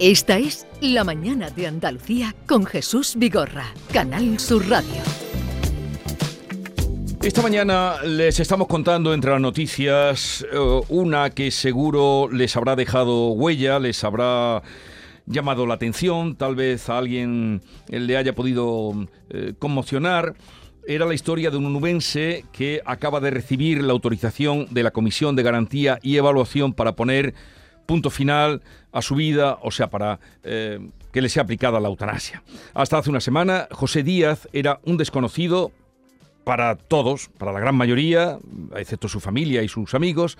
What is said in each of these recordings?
Esta es La Mañana de Andalucía con Jesús Vigorra, Canal Sur Radio. Esta mañana les estamos contando entre las noticias eh, una que seguro les habrá dejado huella, les habrá llamado la atención, tal vez a alguien le haya podido eh, conmocionar. Era la historia de un nubense que acaba de recibir la autorización de la Comisión de Garantía y Evaluación para poner punto final a su vida, o sea, para eh, que le sea aplicada la eutanasia. Hasta hace una semana, José Díaz era un desconocido para todos, para la gran mayoría, excepto su familia y sus amigos,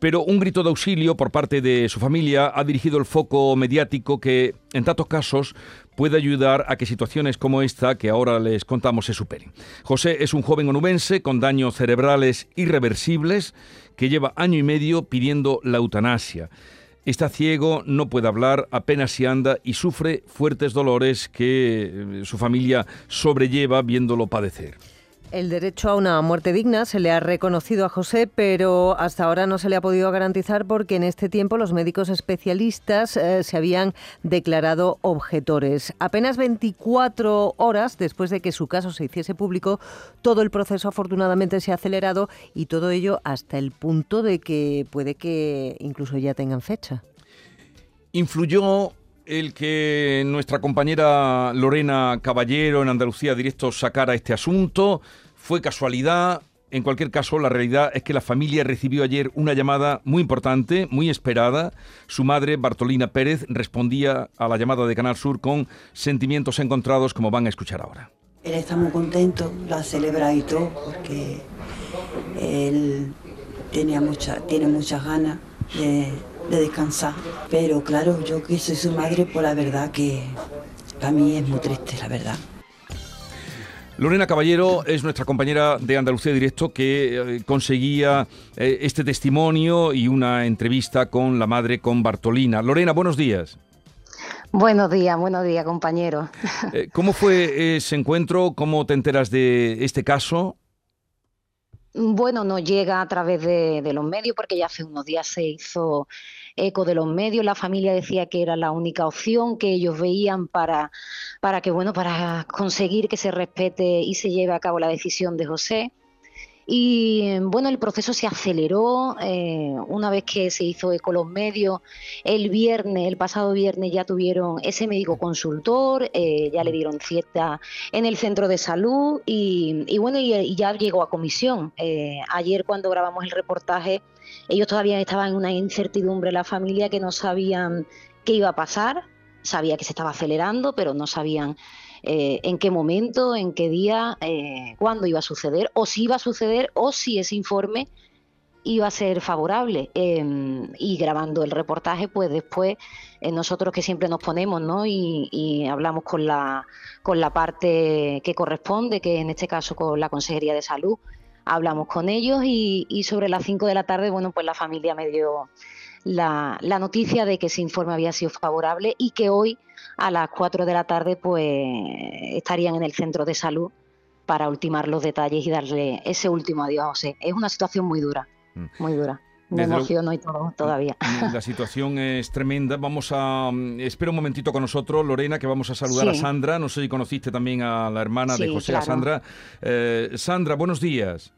pero un grito de auxilio por parte de su familia ha dirigido el foco mediático que, en tantos casos, puede ayudar a que situaciones como esta que ahora les contamos se superen. José es un joven onubense con daños cerebrales irreversibles que lleva año y medio pidiendo la eutanasia. Está ciego, no puede hablar, apenas si anda y sufre fuertes dolores que eh, su familia sobrelleva viéndolo padecer. El derecho a una muerte digna se le ha reconocido a José, pero hasta ahora no se le ha podido garantizar porque en este tiempo los médicos especialistas eh, se habían declarado objetores. Apenas 24 horas después de que su caso se hiciese público, todo el proceso afortunadamente se ha acelerado y todo ello hasta el punto de que puede que incluso ya tengan fecha. Influyó el que nuestra compañera Lorena Caballero en Andalucía Directo sacara este asunto. Fue casualidad. En cualquier caso, la realidad es que la familia recibió ayer una llamada muy importante, muy esperada. Su madre, Bartolina Pérez, respondía a la llamada de Canal Sur con sentimientos encontrados, como van a escuchar ahora. Él está muy contento, lo ha celebrado y todo, porque él tenía mucha, tiene muchas ganas de, de descansar. Pero claro, yo que soy su madre, pues la verdad que para mí es muy triste, la verdad. Lorena Caballero es nuestra compañera de Andalucía Directo que eh, conseguía eh, este testimonio y una entrevista con la madre, con Bartolina. Lorena, buenos días. Buenos días, buenos días, compañero. Eh, ¿Cómo fue ese encuentro? ¿Cómo te enteras de este caso? Bueno, no llega a través de, de los medios porque ya hace unos días se hizo eco de los medios. La familia decía que era la única opción que ellos veían para, para que, bueno, para conseguir que se respete y se lleve a cabo la decisión de José. Y bueno, el proceso se aceleró eh, una vez que se hizo eco los medios. El viernes, el pasado viernes, ya tuvieron ese médico consultor, eh, ya le dieron cierta en el centro de salud y, bueno, y, ya llegó a comisión. Eh, ayer, cuando grabamos el reportaje, ellos todavía estaban en una incertidumbre, la familia, que no sabían qué iba a pasar. Sabía que se estaba acelerando, pero no sabían eh, en qué momento, en qué día, eh, cuándo iba a suceder, o si iba a suceder, o si ese informe iba a ser favorable. Em, y grabando el reportaje, pues después eh, nosotros que siempre nos ponemos ¿no? y, hablamos con la, con la parte que corresponde, que en este caso con la Consejería de Salud, hablamos con ellos y, y sobre las 5 de la tarde, bueno, pues la familia me dio la, la noticia de que ese informe había sido favorable y que hoy a las 4 de la tarde pues estarían en el centro de salud para ultimar los detalles y darle ese último adiós a José. Es una situación muy dura, mm. muy dura. Me emociono y todo todavía. La situación es tremenda. Vamos a... Mm, espera un momentito con nosotros, Lorena, que vamos a saludar a Sandra. No sé si conociste también a la hermana de José, a Sandra. Eh, Sandra, buenos días.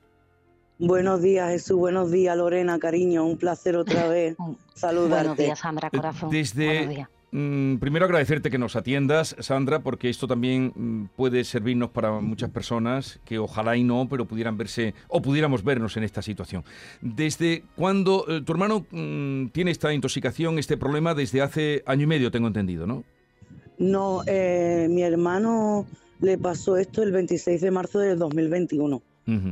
Buenos días, Jesús. Buenos días, Lorena, cariño. Un placer otra vez saludarte. Buenos días, Sandra, corazón. Desde, Mm, primero agradecerte que nos atiendas, Sandra, porque esto también mm, puede servirnos para muchas personas que ojalá y no, pero pudieran verse o pudiéramos vernos en esta situación. ¿Desde cuándo eh, tu hermano mm, tiene esta intoxicación, este problema desde hace año y medio, tengo entendido, no? No, eh, mi hermano le pasó esto el 26 de marzo del 2021,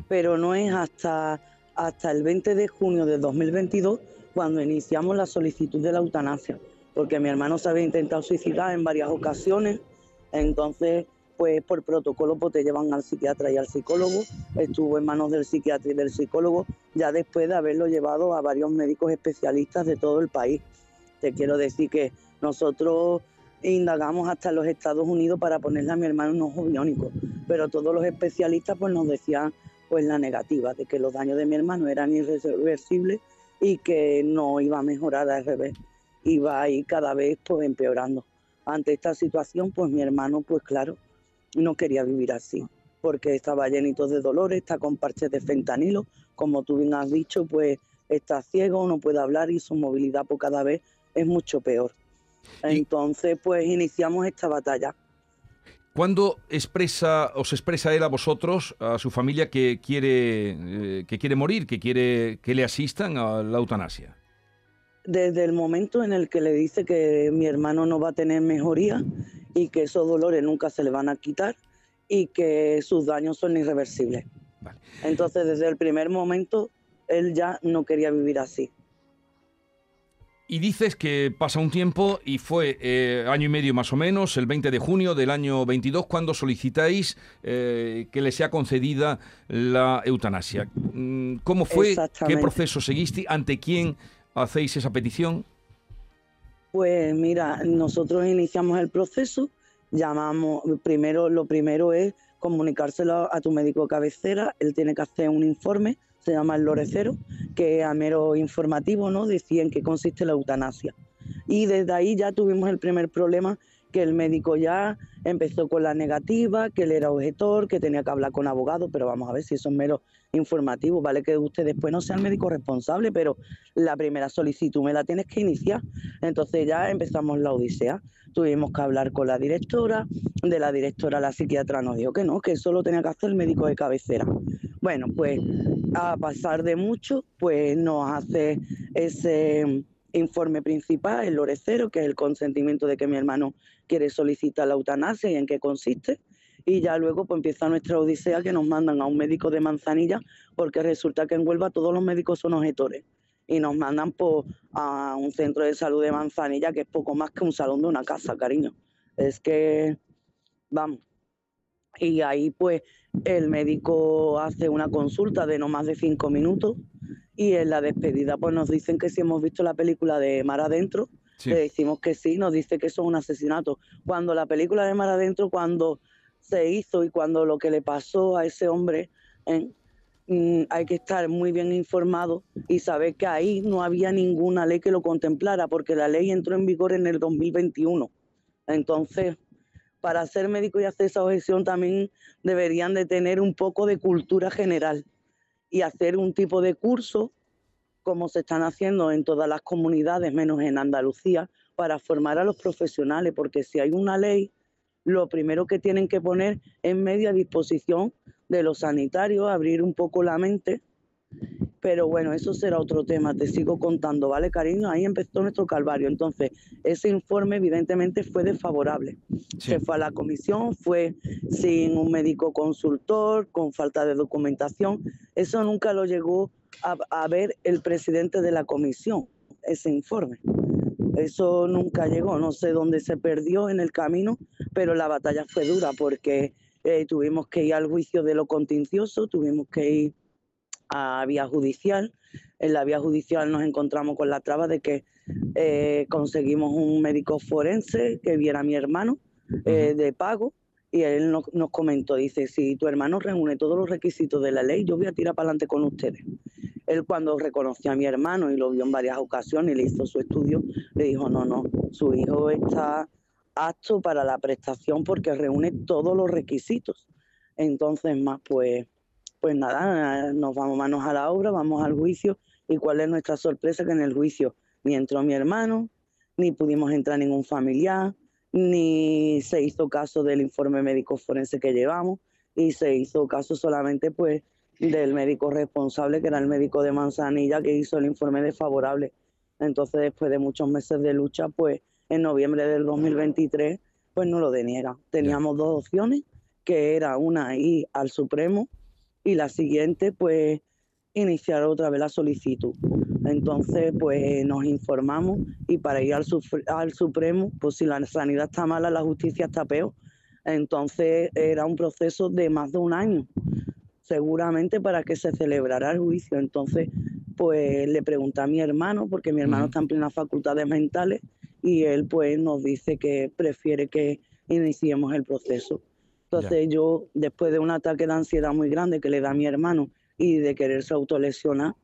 pero no es hasta, hasta el 20 de junio del 2022 cuando iniciamos la solicitud de la eutanasia porque mi hermano se había intentado suicidar en varias ocasiones, entonces pues por protocolo pues te llevan al psiquiatra y al psicólogo, estuvo en manos del psiquiatra y del psicólogo ya después de haberlo llevado a varios médicos especialistas de todo el país. Te quiero decir que nosotros indagamos hasta los Estados Unidos para ponerle a mi hermano un ojo biónico, pero todos los especialistas pues nos decían pues la negativa de que los daños de mi hermano eran irreversibles y que no iba a mejorar al revés y va ahí cada vez pues empeorando. Ante esta situación, pues mi hermano, pues claro, no quería vivir así, porque estaba llenito de dolores, está con parches de fentanilo, como tú bien has dicho, pues está ciego, no puede hablar y su movilidad pues cada vez es mucho peor. Entonces, pues iniciamos esta batalla. ¿Cuándo expresa, os expresa él a vosotros, a su familia, que quiere, eh, que quiere morir, que quiere que le asistan a la eutanasia? Desde el momento en el que le dice que mi hermano no va a tener mejoría y que esos dolores nunca se le van a quitar y que sus daños son irreversibles. Entonces, desde el primer momento, él ya no quería vivir así. Y dices que pasa un tiempo y fue eh, año y medio más o menos, el 20 de junio del año 22, cuando solicitáis eh, que le sea concedida la eutanasia. Mm, ¿Cómo fue? ¿Qué proceso seguiste? ¿Ante quién hacéis esa petición? Pues mira, nosotros iniciamos el proceso, llamamos, primero, lo primero es comunicárselo a tu médico cabecera, él tiene que hacer un informe se llama el Lorecero, que a mero informativo ¿no? decía en qué consiste la eutanasia. Y desde ahí ya tuvimos el primer problema que el médico ya empezó con la negativa, que él era objetor, que tenía que hablar con abogado, pero vamos a ver si eso es mero informativo, vale que usted después no sea el médico responsable, pero la primera solicitud me la tienes que iniciar. Entonces ya empezamos la odisea. Tuvimos que hablar con la directora, de la directora la psiquiatra nos dijo que no, que eso lo tenía que hacer el médico de cabecera. Bueno, pues a pasar de mucho, pues nos hace ese informe principal, el lorecero, que es el consentimiento de que mi hermano quiere solicitar la eutanasia y en qué consiste. Y ya luego pues empieza nuestra odisea que nos mandan a un médico de Manzanilla porque resulta que en Huelva todos los médicos son objetores y nos mandan pues, a un centro de salud de Manzanilla que es poco más que un salón de una casa, cariño. Es que, vamos. Y ahí pues el médico hace una consulta de no más de cinco minutos y en la despedida pues nos dicen que si hemos visto la película de Mar Adentro, le decimos que sí, nos dice que eso es un asesinato. Cuando la película de Mar Adentro, cuando se hizo y cuando lo que le pasó a ese hombre, mm, hay que estar muy bien informado y saber que ahí no había ninguna ley que lo contemplara, porque la ley entró en vigor en el 2021. Entonces, para ser médico y hacer esa objeción también deberían de tener un poco de cultura general y hacer un tipo de curso, como se están haciendo en todas las comunidades, menos en Andalucía, para formar a los profesionales, porque si hay una ley, lo primero que tienen que poner es media disposición de los sanitarios, abrir un poco la mente pero bueno, eso será otro tema, te sigo contando, ¿vale, cariño? Ahí empezó nuestro calvario. Entonces, ese informe evidentemente fue desfavorable. Se fue a la comisión, fue sin un médico consultor, con falta de documentación. Eso nunca lo llegó a, a ver el presidente de la comisión, ese informe. Eso nunca llegó, no sé dónde se perdió en el camino, pero la batalla fue dura porque eh, tuvimos que ir al juicio de lo contencioso, tuvimos que ir a vía judicial. En la vía judicial nos encontramos con la traba de que eh, conseguimos un médico forense que viera a mi hermano eh, de pago y él nos, comentó, dice, si tu hermano reúne todos los requisitos de la ley, yo voy a tirar para adelante con ustedes. Él cuando reconoció a mi hermano y lo vio en varias ocasiones y le hizo su estudio, le dijo, no, no, su hijo está apto para la prestación porque reúne todos los requisitos. Entonces, más pues pues nada, nos vamos manos a la obra, vamos al juicio y cuál es nuestra sorpresa que en el juicio ni entró mi hermano, ni pudimos entrar ningún familiar, ni se hizo caso del informe médico forense que llevamos y se hizo caso solamente pues del médico responsable que era el médico de Manzanilla que hizo el informe desfavorable. Entonces después de muchos meses de lucha pues en noviembre del 2023 pues no lo deniega. Teníamos dos opciones que era una ir al Supremo y la siguiente pues iniciar otra vez la solicitud. Entonces pues nos informamos y para ir al, al Supremo, pues si la sanidad está mala, la justicia está peor. Entonces era un proceso de más de un año, seguramente para que se celebrara el juicio. Entonces pues le pregunté a mi hermano, porque mi hermano está en plenas facultades mentales, y él pues nos dice que prefiere que iniciemos el proceso. Entonces yo, después de un ataque de ansiedad muy grande que le da a mi hermano y de quererse autolesionar,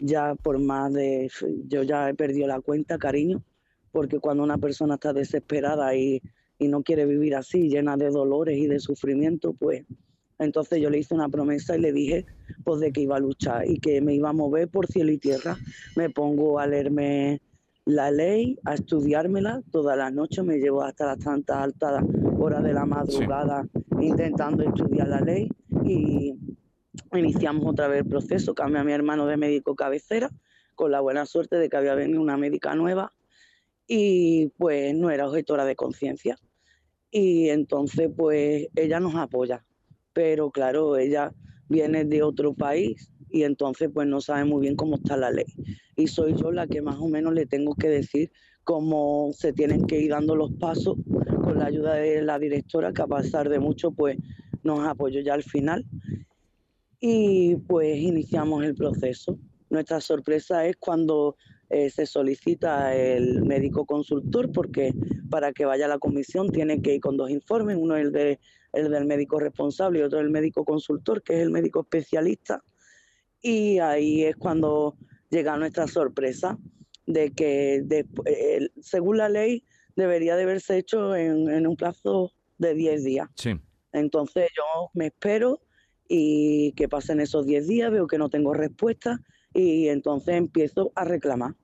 ya por más de, yo ya he perdido la cuenta, cariño, porque cuando una persona está desesperada y, y no quiere vivir así, llena de dolores y de sufrimiento, pues entonces yo le hice una promesa y le dije pues de que iba a luchar y que me iba a mover por cielo y tierra. Me pongo a leerme la ley, a estudiármela todas las noches, me llevo hasta las tantas altas horas de la madrugada intentando estudiar la ley y iniciamos otra vez el proceso, cambié a mi hermano de médico cabecera con la buena suerte de que había venido una médica nueva y pues no era objetora de conciencia. Y entonces pues ella nos apoya, pero claro, ella viene de otro país y entonces pues no sabe muy bien cómo está la ley. Y soy yo la que más o menos le tengo que decir cómo se tienen que ir dando los pasos con la ayuda de la directora, que a pasar de mucho pues nos apoyó ya al final. Y pues iniciamos el proceso. Nuestra sorpresa es cuando eh, se solicita el médico consultor porque para que vaya a la comisión tiene que ir con dos informes, uno el, de, el del médico responsable y otro el médico consultor, que es el médico especialista. Y ahí es cuando llega nuestra sorpresa de que según la ley debería de haberse hecho en, un plazo de 10 días. Entonces yo me espero y que pasen esos 10 días, veo que no tengo respuesta y entonces empiezo a reclamar.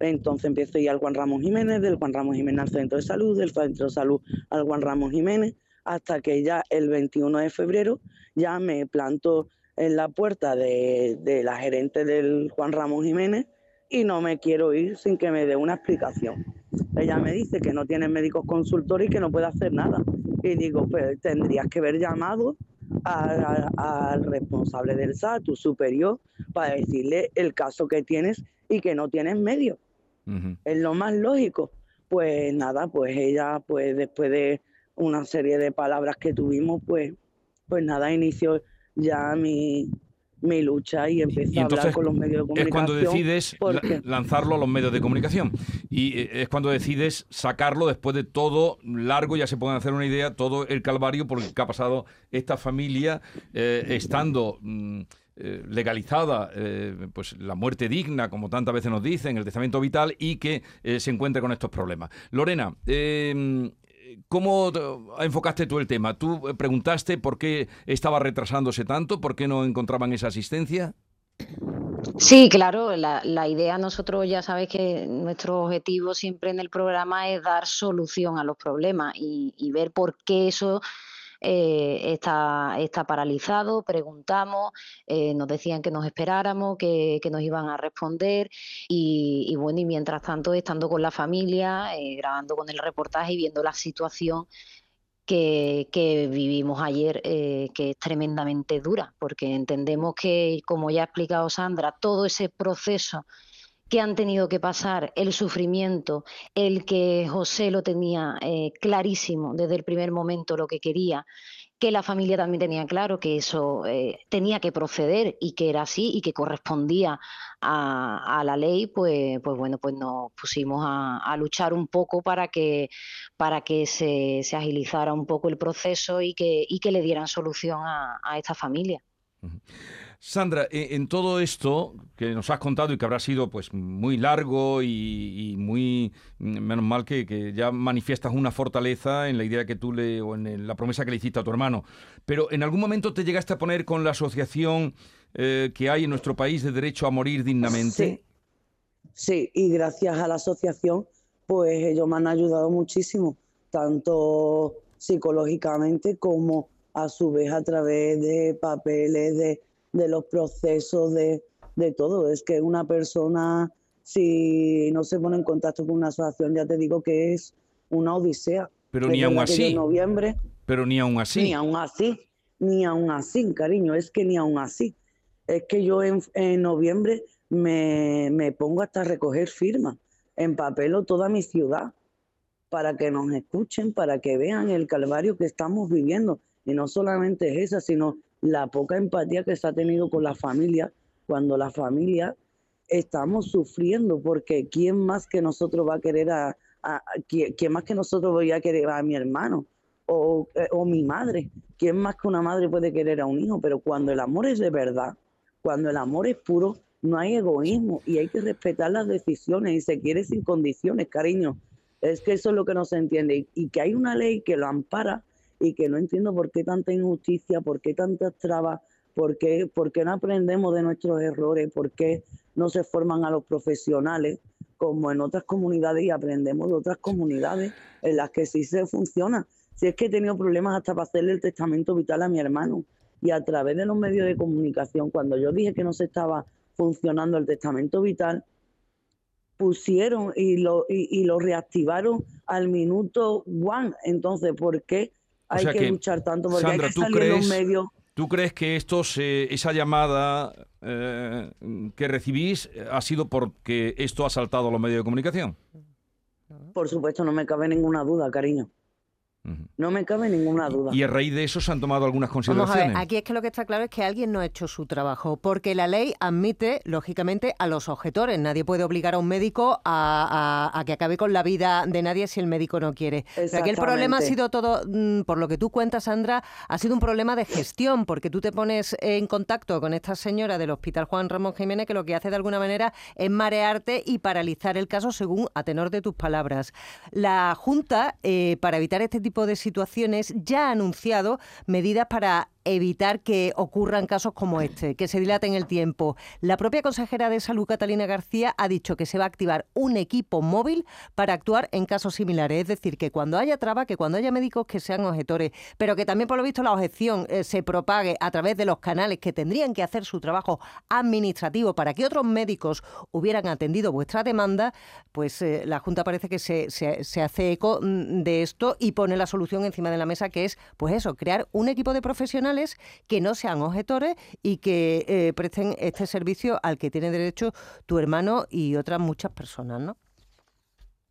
Entonces empiezo a ir al Juan Ramos Jiménez, del Juan Ramos Jiménez al Centro de Salud, del Centro de Salud al Juan Ramos Jiménez, hasta que ya el 21 de febrero ya me planto en la puerta de, de la gerente del Juan Ramos Jiménez y no me quiero ir sin que me dé una explicación. Ella me dice que no tiene médicos consultores y que no puede hacer nada. Y digo, pues tendrías que haber llamado al responsable del SAT, tu superior, para decirle el caso que tienes y que no tienes medio. Es lo más lógico. Pues nada, pues ella, pues después de una serie de palabras que tuvimos, pues, pues nada, inició ya mi, mi lucha y empecé a hablar con los medios de comunicación. Es cuando decides lanzarlo a los medios de comunicación y eh, es cuando decides sacarlo después de todo largo, ya se pueden hacer una idea, todo el calvario por el que ha pasado esta familia eh, estando... Mm, eh, legalizada pues la muerte digna, como tantas veces nos dicen, el testamento vital y que se encuentra con estos problemas. Lorena, ¿Cómo enfocaste tú el tema? ¿Tú preguntaste por qué estaba retrasándose tanto? ¿Por qué no encontraban esa asistencia? Sí, claro, la, idea nosotros ya sabéis que nuestro objetivo siempre en el programa es dar solución a los problemas y ver por qué eso eh, está, está paralizado, preguntamos, eh, nos decían que nos esperáramos, que, nos iban a responder y, bueno, y mientras tanto estando con la familia, eh, grabando con el reportaje y viendo la situación que, que, vivimos ayer, que es tremendamente dura, porque entendemos que, como ya ha explicado Sandra, todo ese proceso que han tenido que pasar, el sufrimiento, el que José lo tenía eh, clarísimo desde el primer momento lo que quería, que la familia también tenía claro que eso eh, tenía que proceder y que era así y que correspondía a, la ley, pues, pues bueno, pues nos pusimos a, luchar un poco para que, para que se, agilizara un poco el proceso y que, y que le dieran solución a, esta familia. Sandra, e, en todo esto que nos has contado y que habrá sido pues muy largo y, muy menos mal que, ya manifiestas una fortaleza en la idea que tú le o en la promesa que le hiciste a tu hermano. Pero en algún momento te llegaste a poner con la asociación eh, que hay en nuestro país de derecho a morir dignamente. Sí. sí, y gracias a la asociación, pues ellos me han ayudado muchísimo, tanto psicológicamente como a su vez a través de papeles de de los procesos, de, de todo. Es que una persona, si no se pone en contacto con una asociación, ya te digo que es una odisea. Pero ni aún así. noviembre, pero ni aún así. Ni aún así, ni aún así, cariño, es que ni aún así. Es que yo en, en noviembre me, me, pongo hasta a recoger firmas, empapelo toda mi ciudad para que nos escuchen, para que vean el calvario que estamos viviendo. Y no solamente es esa, sino la poca empatía que se ha tenido con la familia, cuando la familia estamos sufriendo, porque ¿quién más que nosotros va a querer a, ¿quién, más que nosotros voy a querer a mi hermano o, eh, o mi madre? ¿Quién más que una madre puede querer a un hijo? Pero cuando el amor es de verdad, cuando el amor es puro, no hay egoísmo y hay que respetar las decisiones y se quiere sin condiciones, cariño. Es que eso es lo que no se entiende y, que hay una ley que lo ampara y que no entiendo por qué tanta injusticia, por qué tantas trabas, por qué, por qué no aprendemos de nuestros errores, por qué no se forman a los profesionales como en otras comunidades y aprendemos de otras comunidades en las que sí se funciona. Si es que he tenido problemas hasta para hacerle el testamento vital a mi hermano y a través de los medios de comunicación, cuando yo dije que no se estaba funcionando el testamento vital, pusieron y lo, y, lo reactivaron al minuto one. Entonces, ¿por qué hay que, luchar tanto? Porque hay que salir en los medios. ¿Tú crees que estos, esa llamada eh, que recibís ha sido porque esto ha saltado a los medios de comunicación? Por supuesto, no me cabe ninguna duda, cariño. No me cabe ninguna duda. ¿Y a raíz de eso se han tomado algunas consideraciones? Vamos a ver, aquí es que lo que está claro es que alguien no ha hecho su trabajo, porque la ley admite, lógicamente, a los objetores. Nadie puede obligar a un médico a, que acabe con la vida de nadie si el médico no quiere. Pero aquí el problema ha sido todo, mm, por lo que tú cuentas, Sandra, ha sido un problema de gestión, porque tú te pones en contacto con esta señora del Hospital Juan Ramón Jiménez, que lo que hace de alguna manera es marearte y paralizar el caso según a tenor de tus palabras. La Junta, eh, para evitar este tipo de situaciones ya ha anunciado medidas para evitar que ocurran casos como este, que se dilaten el tiempo. La propia consejera de Salud, Catalina García, ha dicho que se va a activar un equipo móvil para actuar en casos similares. Es decir, que cuando haya traba, que cuando haya médicos que sean objetores, pero que también, por lo visto, la objeción eh, se propague a través de los canales que tendrían que hacer su trabajo administrativo para que otros médicos hubieran atendido vuestra demanda, pues eh, la Junta parece que se, se hace eco mm, de esto y pone la solución encima de la mesa, que es, pues eso, crear un equipo de profesionales que no sean objetores y que eh, presten este servicio al que tiene derecho tu hermano y otras muchas personas, ¿no?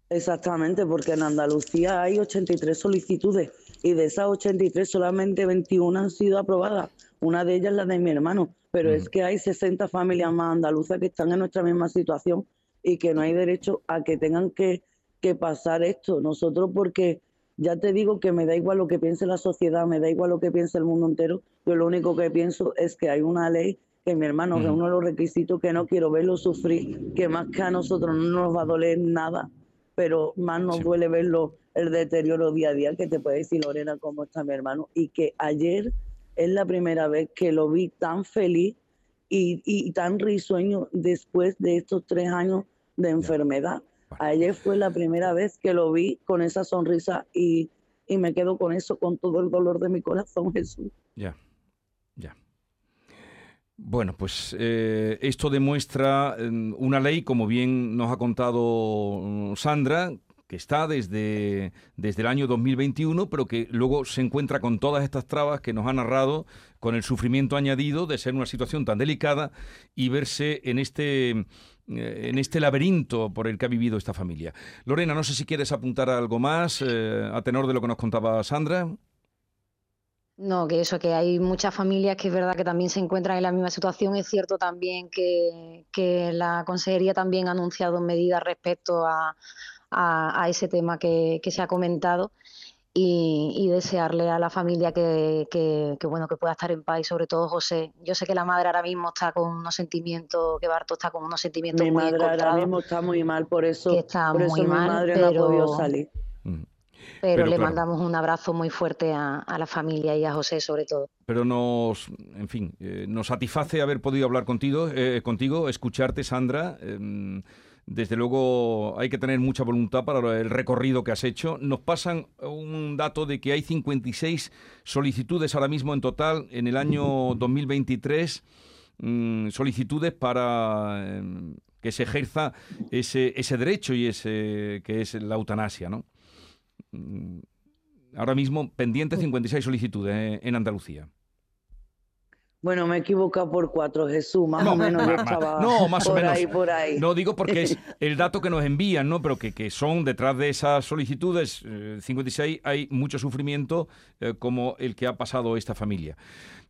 Exactamente, porque en Andalucía hay 83 solicitudes y de esas 83 solamente 21 han sido aprobadas. Una de ellas es la de mi hermano, pero es que hay 60 familias más andaluzas que están en nuestra misma situación y que no hay derecho a que tengan que, que pasar esto. Nosotros porque ya te digo que me da igual lo que piense la sociedad, me da igual lo que piense el mundo entero. Yo lo único que pienso es que hay una ley que mi hermano, uno de los requisitos que no quiero verlo sufrir, que más que a nosotros no nos va a doler nada, pero más nos duele verlo el deterioro día a día, que te puede decir Lorena cómo está mi hermano, y que ayer es la primera vez que lo vi tan feliz y, y tan risueño después de estos tres años de enfermedad. Ayer fue la primera vez que lo vi con esa sonrisa y, me quedo con eso, con todo el dolor de mi corazón, Jesús. Ya, ya. Bueno, pues eh, esto demuestra eh, una ley, como bien nos ha contado mm, Sandra, que está desde, desde el año 2021, pero que luego se encuentra con todas estas trabas que nos ha narrado, con el sufrimiento añadido de ser una situación tan delicada y verse en este, en este laberinto por el que ha vivido esta familia. Lorena, no sé si quieres apuntar algo más eh, a tenor de lo que nos contaba Sandra. No, que eso, que hay muchas familias que es verdad que también se encuentran en la misma situación. Es cierto también que, la Consejería también ha anunciado medidas respecto a, ese tema que, se ha comentado y, desearle a la familia que, bueno que pueda estar en paz y sobre todo José. Yo sé que la madre ahora mismo está con unos sentimientos, que Barto está con unos sentimientos mi madre ahora mismo está muy mal, por eso, está muy mi madre pero, no ha podido salir. Mm. Pero, le mandamos un abrazo muy fuerte a, la familia y a José sobre todo. Pero nos, en fin, eh, nos satisface haber podido hablar contigo, eh, contigo escucharte, Sandra. Em, desde luego hay que tener mucha voluntad para el recorrido que has hecho. Nos pasan un dato de que hay 56 solicitudes ahora mismo en total en el año 2023, mm, solicitudes para em, que se ejerza ese, ese derecho y ese que es la eutanasia, ¿no? Mm, ahora mismo pendiente 56 solicitudes eh, en Andalucía. Bueno, me he equivocado por cuatro, Jesús, más o menos yo estaba no, más por o menos. ahí, por ahí. No, digo porque es el dato que nos envían, ¿no? Pero que, que son detrás de esas solicitudes, 56, eh, hay mucho sufrimiento eh, como el que ha pasado esta familia.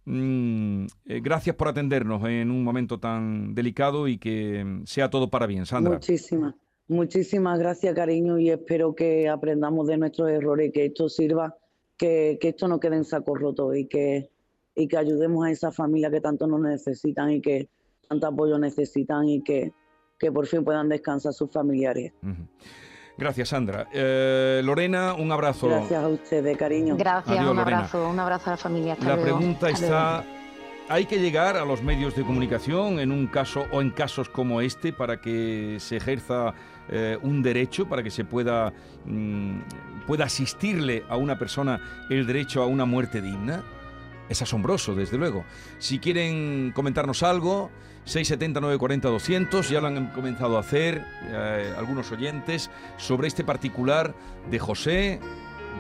Mm, eh, gracias por atendernos en un momento tan delicado y que sea todo para bien, Sandra. Muchísimas, muchísimas gracias, cariño, y espero que aprendamos de nuestros errores que esto sirva, que, que esto no quede en saco roto y que y que ayudemos a esa familia que tanto nos necesitan y que tanto apoyo necesitan y que, que por fin puedan descansar sus familiares. Gracias, Sandra. Eh, Lorena, un abrazo. Gracias a ustedes, cariño. Gracias, un abrazo, un abrazo a la familia. la pregunta está, ¿hay que llegar a los medios de comunicación en un caso o en casos como este para que se ejerza eh, un derecho, para que se pueda, mm, pueda asistirle a una persona el derecho a una muerte digna? Es asombroso, desde luego. Si quieren comentarnos algo, 670 940 200, ya lo han comenzado a hacer eh, algunos oyentes sobre este particular de José,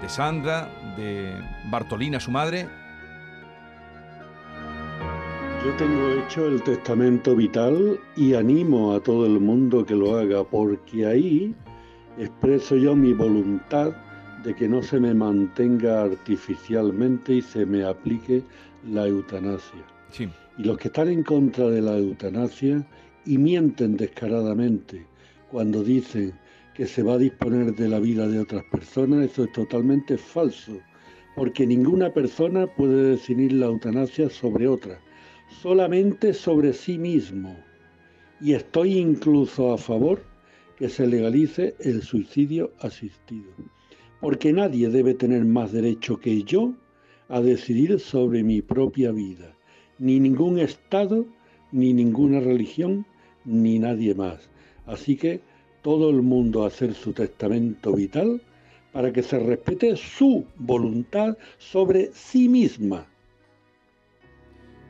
de Sandra, de Bartolina, su madre. Yo tengo hecho el testamento vital y animo a todo el mundo que lo haga porque ahí expreso yo mi voluntad de que no se me mantenga artificialmente y se me aplique la eutanasia. Y los que están en contra de la eutanasia y mienten descaradamente cuando dicen que se va a disponer de la vida de otras personas, eso es totalmente falso, porque ninguna persona puede definir la eutanasia sobre otra, solamente sobre sí mismo. Y estoy incluso a favor que se legalice el suicidio asistido porque nadie debe tener más derecho que yo a decidir sobre mi propia vida, ni ningún Estado, ni ninguna religión, ni nadie más. Así que todo el mundo a hacer su testamento vital para que se respete su voluntad sobre sí misma.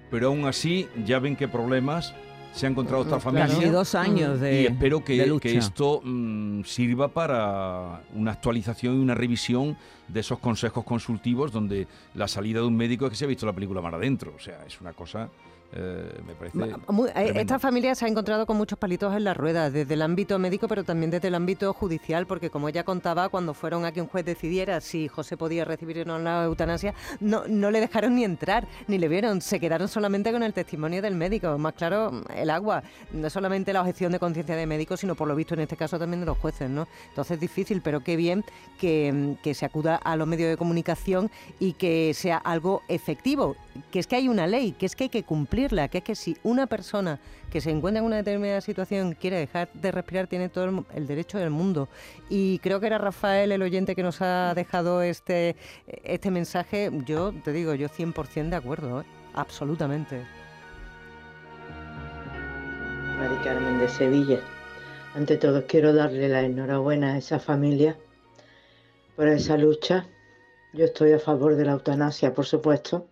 Pero aún así, ya ven qué problemas se ha encontrado esta familia. dos años de Y espero que, que esto mm, sirva para una actualización y una revisión de esos consejos consultivos donde la salida de un médico es que se ha visto la película mar adentro. O sea, es una cosa eh, me parece eh, esta familia se ha encontrado con muchos palitos en la rueda, desde el ámbito médico, pero también desde el ámbito judicial, porque como ella contaba, cuando fueron a que un juez decidiera si José podía recibir o no la eutanasia, no, no le dejaron ni entrar, ni le vieron, se quedaron solamente con el testimonio del médico. Más claro, el agua, no solamente la objeción de conciencia de médico, sino por lo visto en este caso también de los jueces, ¿no? Entonces es difícil, pero qué bien que, que se acuda a los medios de comunicación y que sea algo efectivo, que es que hay una ley, que es que hay que cumplir que es que si una persona que se encuentra en una determinada situación quiere dejar de respirar, tiene todo el, derecho del mundo. Y creo que era Rafael, el oyente, que nos ha dejado este, este mensaje. Yo te digo, yo 100% de acuerdo, ¿eh? absolutamente. Mari Carmen de Sevilla. Ante todo quiero darle la enhorabuena a esa familia por esa lucha. Yo estoy a favor de la eutanasia, por supuesto,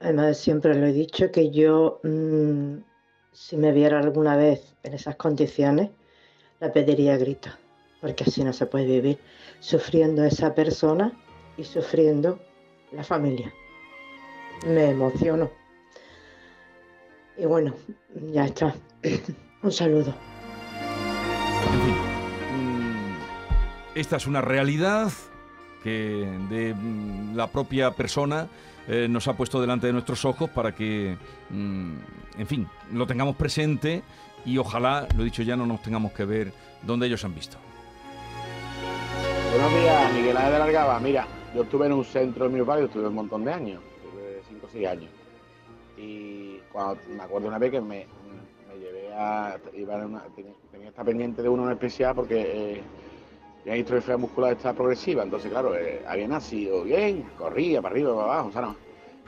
Además, siempre lo he dicho que yo, mm, si me viera alguna vez en esas condiciones, la pediría a gritos, porque así no se puede vivir sufriendo esa persona y sufriendo la familia. Me emociono. Y bueno, ya está. Un saludo. Mm, esta es una realidad que de mm, la propia persona eh, nos ha puesto delante de nuestros ojos para que, mm, en fin, lo tengamos presente y ojalá, lo he dicho ya, no nos tengamos que ver donde ellos han visto. Buenos días, Miguel Ángel de Largaba. Mira, yo estuve en un centro en mi barrio, estuve un montón de años, estuve 5 o 6 años. Y cuando me acuerdo una vez que me, llevé a. tenía, esta pendiente de uno en especial porque. Eh, tenía muscular esta progresiva, entonces claro, eh, había nacido bien, corría para arriba, para abajo, o sea, no.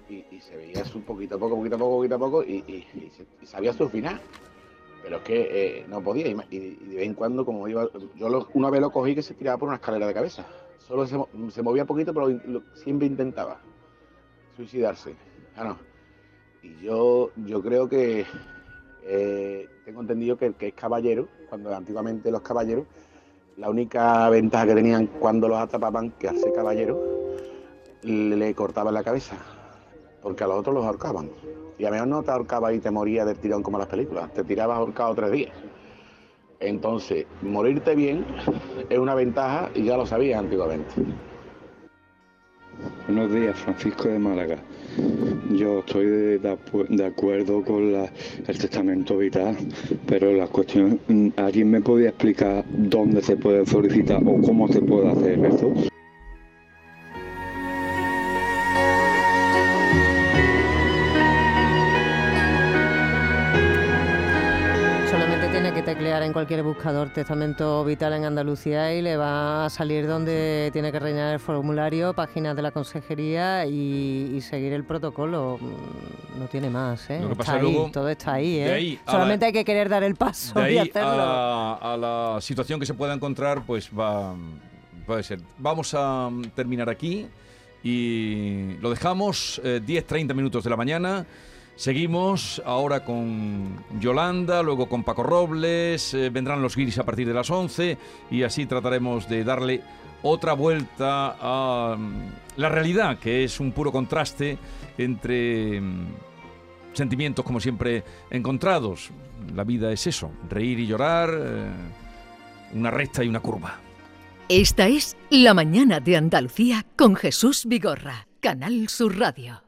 Y, se veía un poquito a poco, poquito a poco, poquito a poco, y, sabía su final. Pero es que eh, no podía, y, de vez en cuando, como iba, yo una vez lo cogí que se tiraba por una escalera de cabeza. Solo se, movía poquito, pero siempre intentaba suicidarse. Ah, no. Y yo, yo creo que eh, tengo entendido que, que es caballero, cuando antiguamente los caballeros la única ventaja que tenían cuando los atrapaban, que hace caballero, le cortaban la cabeza, porque a los otros los ahorcaban. Y a menos no te ahorcaba y te moría del tirón como las películas, te tirabas ahorcado tres días. Entonces, morirte bien es una ventaja y ya lo sabías antiguamente. Buenos días, Francisco de Málaga. Yo estoy de, acuerdo con el testamento vital, pero la cuestión, ¿alguien me podía explicar dónde se puede solicitar o cómo se puede hacer eso? En cualquier buscador testamento vital en Andalucía y le va a salir donde tiene que rellenar el formulario, páginas de la consejería y, seguir el protocolo. No tiene más, ¿eh? está ahí, todo está ahí, ¿eh? Solamente hay que querer dar el paso y hacerlo. A, la situación que se pueda encontrar, pues va, puede ser. Vamos a terminar aquí y lo dejamos 10-30 eh, minutos de la mañana. Seguimos ahora con Yolanda, luego con Paco Robles, eh, vendrán los guiris a partir de las 11 y así trataremos de darle otra vuelta a mm, la realidad, que es un puro contraste entre mm, sentimientos como siempre encontrados. La vida es eso, reír y llorar, eh, una recta y una curva. Esta es La Mañana de Andalucía con Jesús Vigorra, Canal Sur Radio.